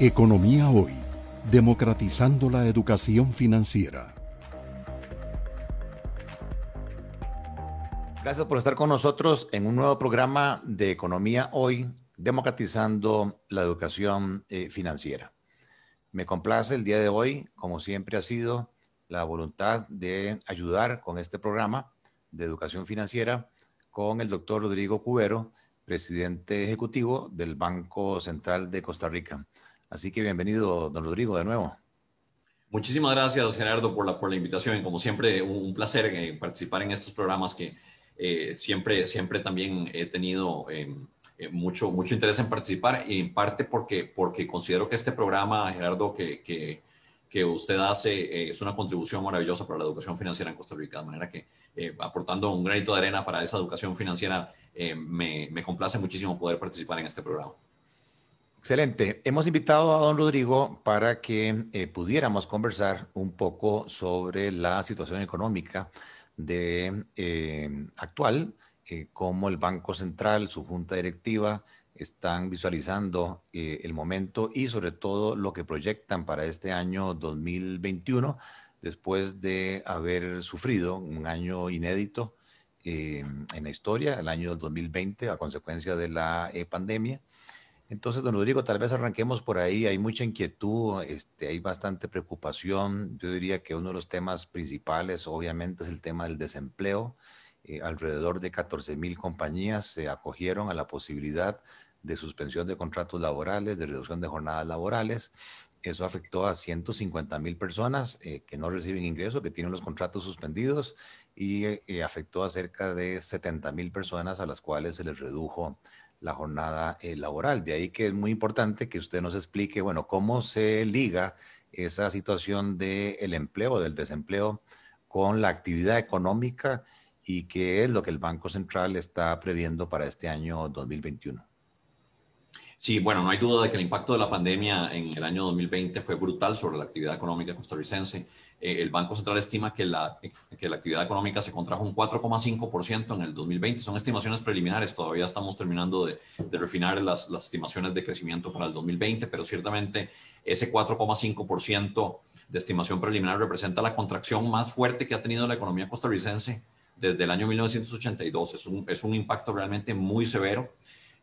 Economía Hoy, democratizando la educación financiera. Gracias por estar con nosotros en un nuevo programa de Economía Hoy, democratizando la educación eh, financiera. Me complace el día de hoy, como siempre ha sido, la voluntad de ayudar con este programa de educación financiera con el doctor Rodrigo Cubero, presidente ejecutivo del Banco Central de Costa Rica. Así que bienvenido, don Rodrigo, de nuevo. Muchísimas gracias, Gerardo, por la, por la invitación. Como siempre, un, placer eh, participar en estos programas que eh, siempre, siempre también he tenido eh, mucho, mucho interés en participar, y en parte porque, porque considero que este programa, Gerardo, que, que, que usted hace es una contribución maravillosa para la educación financiera en Costa Rica, de manera que aportando un granito de arena para esa educación financiera, me, me complace muchísimo poder participar en este programa. Excelente. Hemos invitado a don Rodrigo para que eh, pudiéramos conversar un poco sobre la situación económica de, eh, actual, eh, cómo el Banco Central, su junta directiva, están visualizando el momento y sobre todo lo que proyectan para este año 2021, después de haber sufrido un año inédito en la historia, el año 2020, a consecuencia de la pandemia entonces, don Rodrigo, tal vez arranquemos por ahí. Hay mucha inquietud, este, hay bastante preocupación. Yo diría que uno de los temas principales, obviamente, es el tema del desempleo. Eh, alrededor de 14 mil compañías se acogieron a la posibilidad de suspensión de contratos laborales, de reducción de jornadas laborales. Eso afectó a 150 mil personas eh, que no reciben ingreso, que tienen los contratos suspendidos, y eh, afectó a cerca de 70 mil personas a las cuales se les redujo la jornada eh, laboral. De ahí que es muy importante que usted nos explique, bueno, cómo se liga esa situación del empleo, del desempleo, con la actividad económica y qué es lo que el Banco Central está previendo para este año 2021. Sí, bueno, no hay duda de que el impacto de la pandemia en el año 2020 fue brutal sobre la actividad económica costarricense. Eh, el Banco Central estima que la, que la actividad económica se contrajo un 4,5% en el 2020. Son estimaciones preliminares, todavía estamos terminando de, refinar las, las, estimaciones de crecimiento para el 2020, pero ciertamente ese 4,5% de estimación preliminar representa la contracción más fuerte que ha tenido la economía costarricense desde el año 1982. Es un, es un impacto realmente muy severo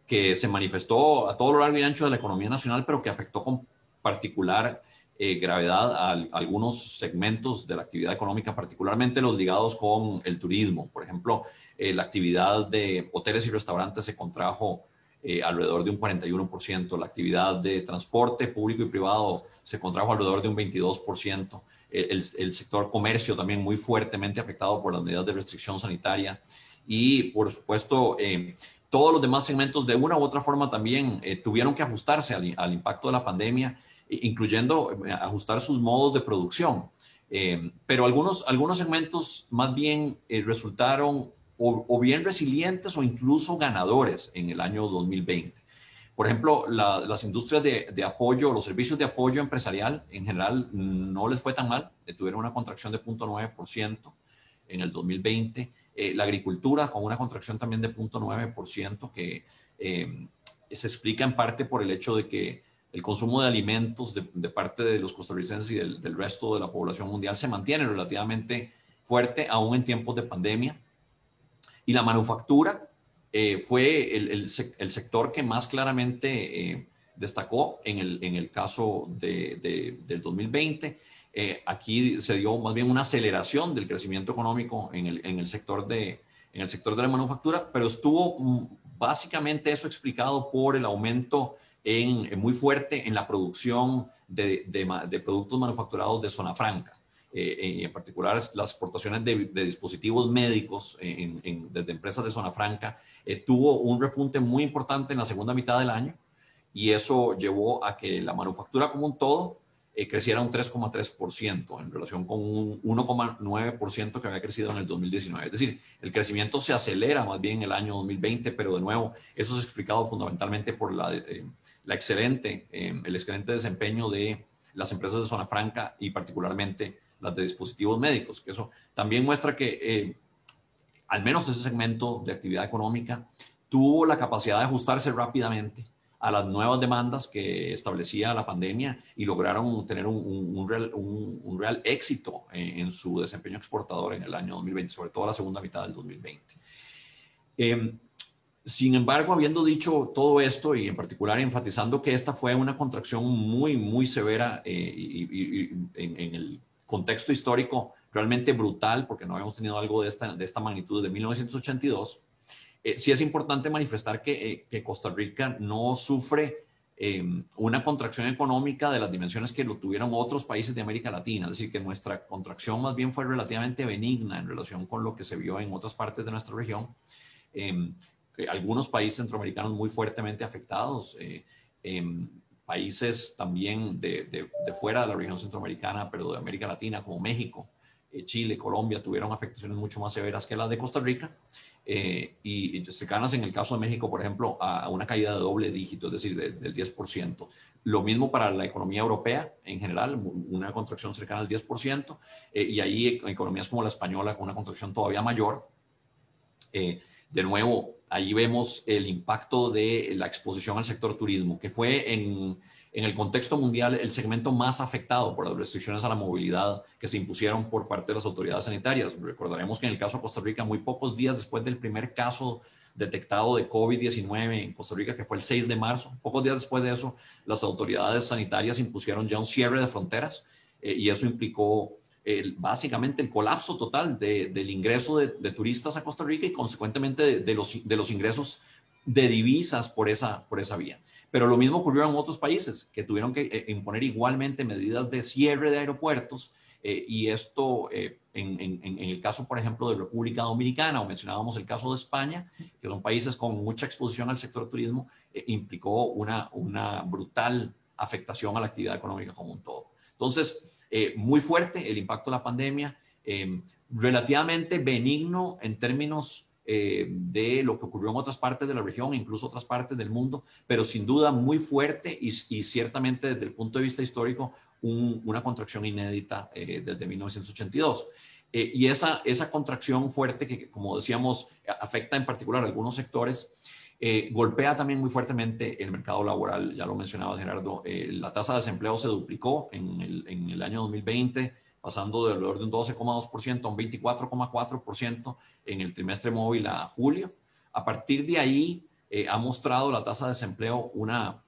que se manifestó a todo lo largo y ancho de la economía nacional, pero que afectó con particular eh, gravedad a, algunos segmentos de la actividad económica, particularmente los ligados con el turismo. Por ejemplo, eh, la actividad de hoteles y restaurantes se contrajo eh, alrededor de un 41%, la actividad de transporte público y privado se contrajo alrededor de un 22%, el, el sector comercio también muy fuertemente afectado por las medidas de restricción sanitaria. Y, por supuesto, todos los demás segmentos de una u otra forma también tuvieron que ajustarse al, al impacto de la pandemia incluyendo eh, ajustar sus modos de producción. Eh, pero algunos, algunos segmentos más bien eh, resultaron o, bien resilientes o incluso ganadores en el año 2020. Por ejemplo, las industrias de, de, apoyo, los servicios de apoyo empresarial en general no les fue tan mal, tuvieron una contracción de 0.9% en el 2020. la agricultura con una contracción también de 0.9% que se explica en parte por el hecho de que el consumo de alimentos de, parte de los costarricenses y del, resto de la población mundial se mantiene relativamente fuerte aún en tiempos de pandemia. Y la manufactura eh, fue el, sector que más claramente eh, destacó en el, en el caso de, del 2020. Eh, aquí se dio más bien una aceleración del crecimiento económico en el, en el, sector de, en el sector de la manufactura, pero estuvo mm, básicamente eso explicado por el aumento en, muy fuerte en la producción de, de, productos manufacturados de zona franca. Eh, en particular las exportaciones de, dispositivos médicos en, desde empresas de zona franca, eh, tuvo un repunte muy importante en la segunda mitad del año y eso llevó a que la manufactura como un todo eh, creciera un 3,3% en relación con un 1,9% que había crecido en el 2019. Es decir, el crecimiento se acelera más bien en el año 2020, pero de nuevo, eso es explicado fundamentalmente por la, eh, excelente, eh, el excelente desempeño de las empresas de zona franca y particularmente las de dispositivos médicos, que eso también muestra que al menos ese segmento de actividad económica tuvo la capacidad de ajustarse rápidamente a las nuevas demandas que establecía la pandemia y lograron tener un, real, un, real, éxito en, su desempeño exportador en el año 2020, sobre todo la segunda mitad del 2020. Em, sin embargo, habiendo dicho todo esto y en particular enfatizando que esta fue una contracción muy, muy severa eh, y, en, el contexto histórico realmente brutal, porque no habíamos tenido algo de esta, de esta magnitud desde 1982, eh, sí es importante manifestar que, eh, Costa Rica no sufre em, una contracción económica de las dimensiones que lo tuvieron otros países de América Latina, es decir, que nuestra contracción más bien fue relativamente benigna en relación con lo que se vio en otras partes de nuestra región. Em, eh, algunos países centroamericanos muy fuertemente afectados, em, países también de, de, fuera de la región centroamericana, pero de América Latina, como México, Chile, Colombia, tuvieron afectaciones mucho más severas que las de Costa Rica eh, y, cercanas en el caso de México, por ejemplo, a, una caída de doble dígito, es decir, del 10%. Lo mismo para la economía europea en general, una contracción cercana al 10%, eh, y ahí economías como la española con una contracción todavía mayor. Eh, de nuevo, ahí vemos el impacto de la exposición al sector turismo, que fue en en el contexto mundial el segmento más afectado por las restricciones a la movilidad que se impusieron por parte de las autoridades sanitarias. Recordaremos que en el caso de Costa Rica, muy pocos días después del primer caso detectado de COVID-19 en Costa Rica, que fue el 6 de marzo, pocos días después de eso, las autoridades sanitarias impusieron ya un cierre de fronteras eh, y eso implicó básicamente el colapso total del ingreso de, turistas a Costa Rica y consecuentemente de, los, ingresos de divisas por esa vía. Pero lo mismo ocurrió en otros países que tuvieron que eh, imponer igualmente medidas de cierre de aeropuertos eh, y esto eh, en, el caso, por ejemplo, de República Dominicana o mencionábamos el caso de España, que son países con mucha exposición al sector turismo, implicó una, una brutal afectación a la actividad económica como un todo. Entonces, muy fuerte el impacto de la pandemia, relativamente benigno en términos eh, de lo que ocurrió en otras partes de la región, incluso otras partes del mundo, pero sin duda muy fuerte y, ciertamente desde el punto de vista histórico una contracción inédita eh, desde 1982. Eh, y esa, esa contracción fuerte que, como decíamos, afecta en particular a algunos sectores, golpea también muy fuertemente el mercado laboral. Ya lo mencionaba Gerardo, la tasa de desempleo se duplicó en el, en el año 2020 pasando de alrededor de un 12,2% a un 24,4% en el trimestre móvil a julio. A partir de ahí eh, ha mostrado la tasa de desempleo una,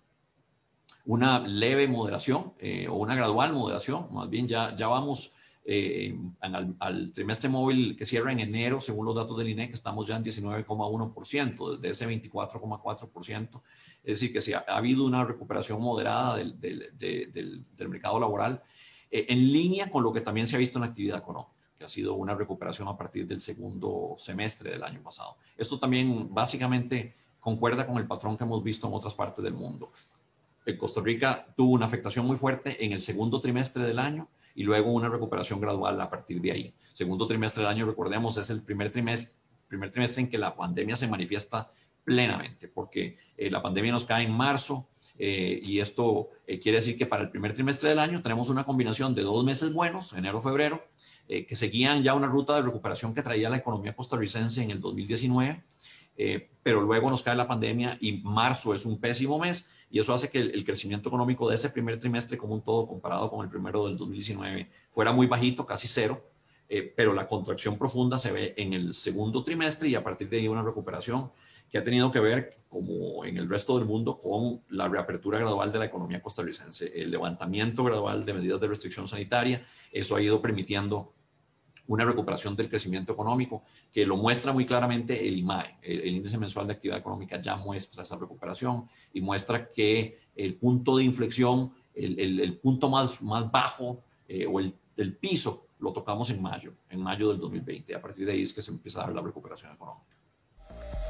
una leve moderación eh, o una gradual moderación. Más bien ya, ya vamos eh, al, trimestre móvil que cierra en enero, según los datos del INEC, estamos ya en 19,1%, desde ese 24,4%. Es decir, que sí, ha, habido una recuperación moderada del, del, del, del mercado laboral eh, en línea con lo que también se ha visto en la actividad económica, que ha sido una recuperación a partir del segundo semestre del año pasado. Esto también básicamente concuerda con el patrón que hemos visto en otras partes del mundo. En Costa Rica tuvo una afectación muy fuerte en el segundo trimestre del año y luego una recuperación gradual a partir de ahí. Segundo trimestre del año, recordemos, es el primer trimestre, primer trimestre en que la pandemia se manifiesta plenamente, porque eh, la pandemia nos cae en marzo, eh, y esto eh, quiere decir que para el primer trimestre del año tenemos una combinación de dos meses buenos, enero-febrero, eh, que seguían ya una ruta de recuperación que traía la economía costarricense en el 2019, pero luego nos cae la pandemia y marzo es un pésimo mes y eso hace que el, crecimiento económico de ese primer trimestre como un todo comparado con el primero del 2019 fuera muy bajito, casi cero, pero la contracción profunda se ve en el segundo trimestre y a partir de ahí una recuperación que ha tenido que ver, como en el resto del mundo, con la reapertura gradual de la economía costarricense, el levantamiento gradual de medidas de restricción sanitaria, eso ha ido permitiendo una recuperación del crecimiento económico, que lo muestra muy claramente el IMAE, el, índice mensual de actividad económica ya muestra esa recuperación y muestra que el punto de inflexión, el, punto más, más bajo eh, o el, el piso lo tocamos en mayo, en mayo del 2020. A partir de ahí es que se empieza a dar la recuperación económica.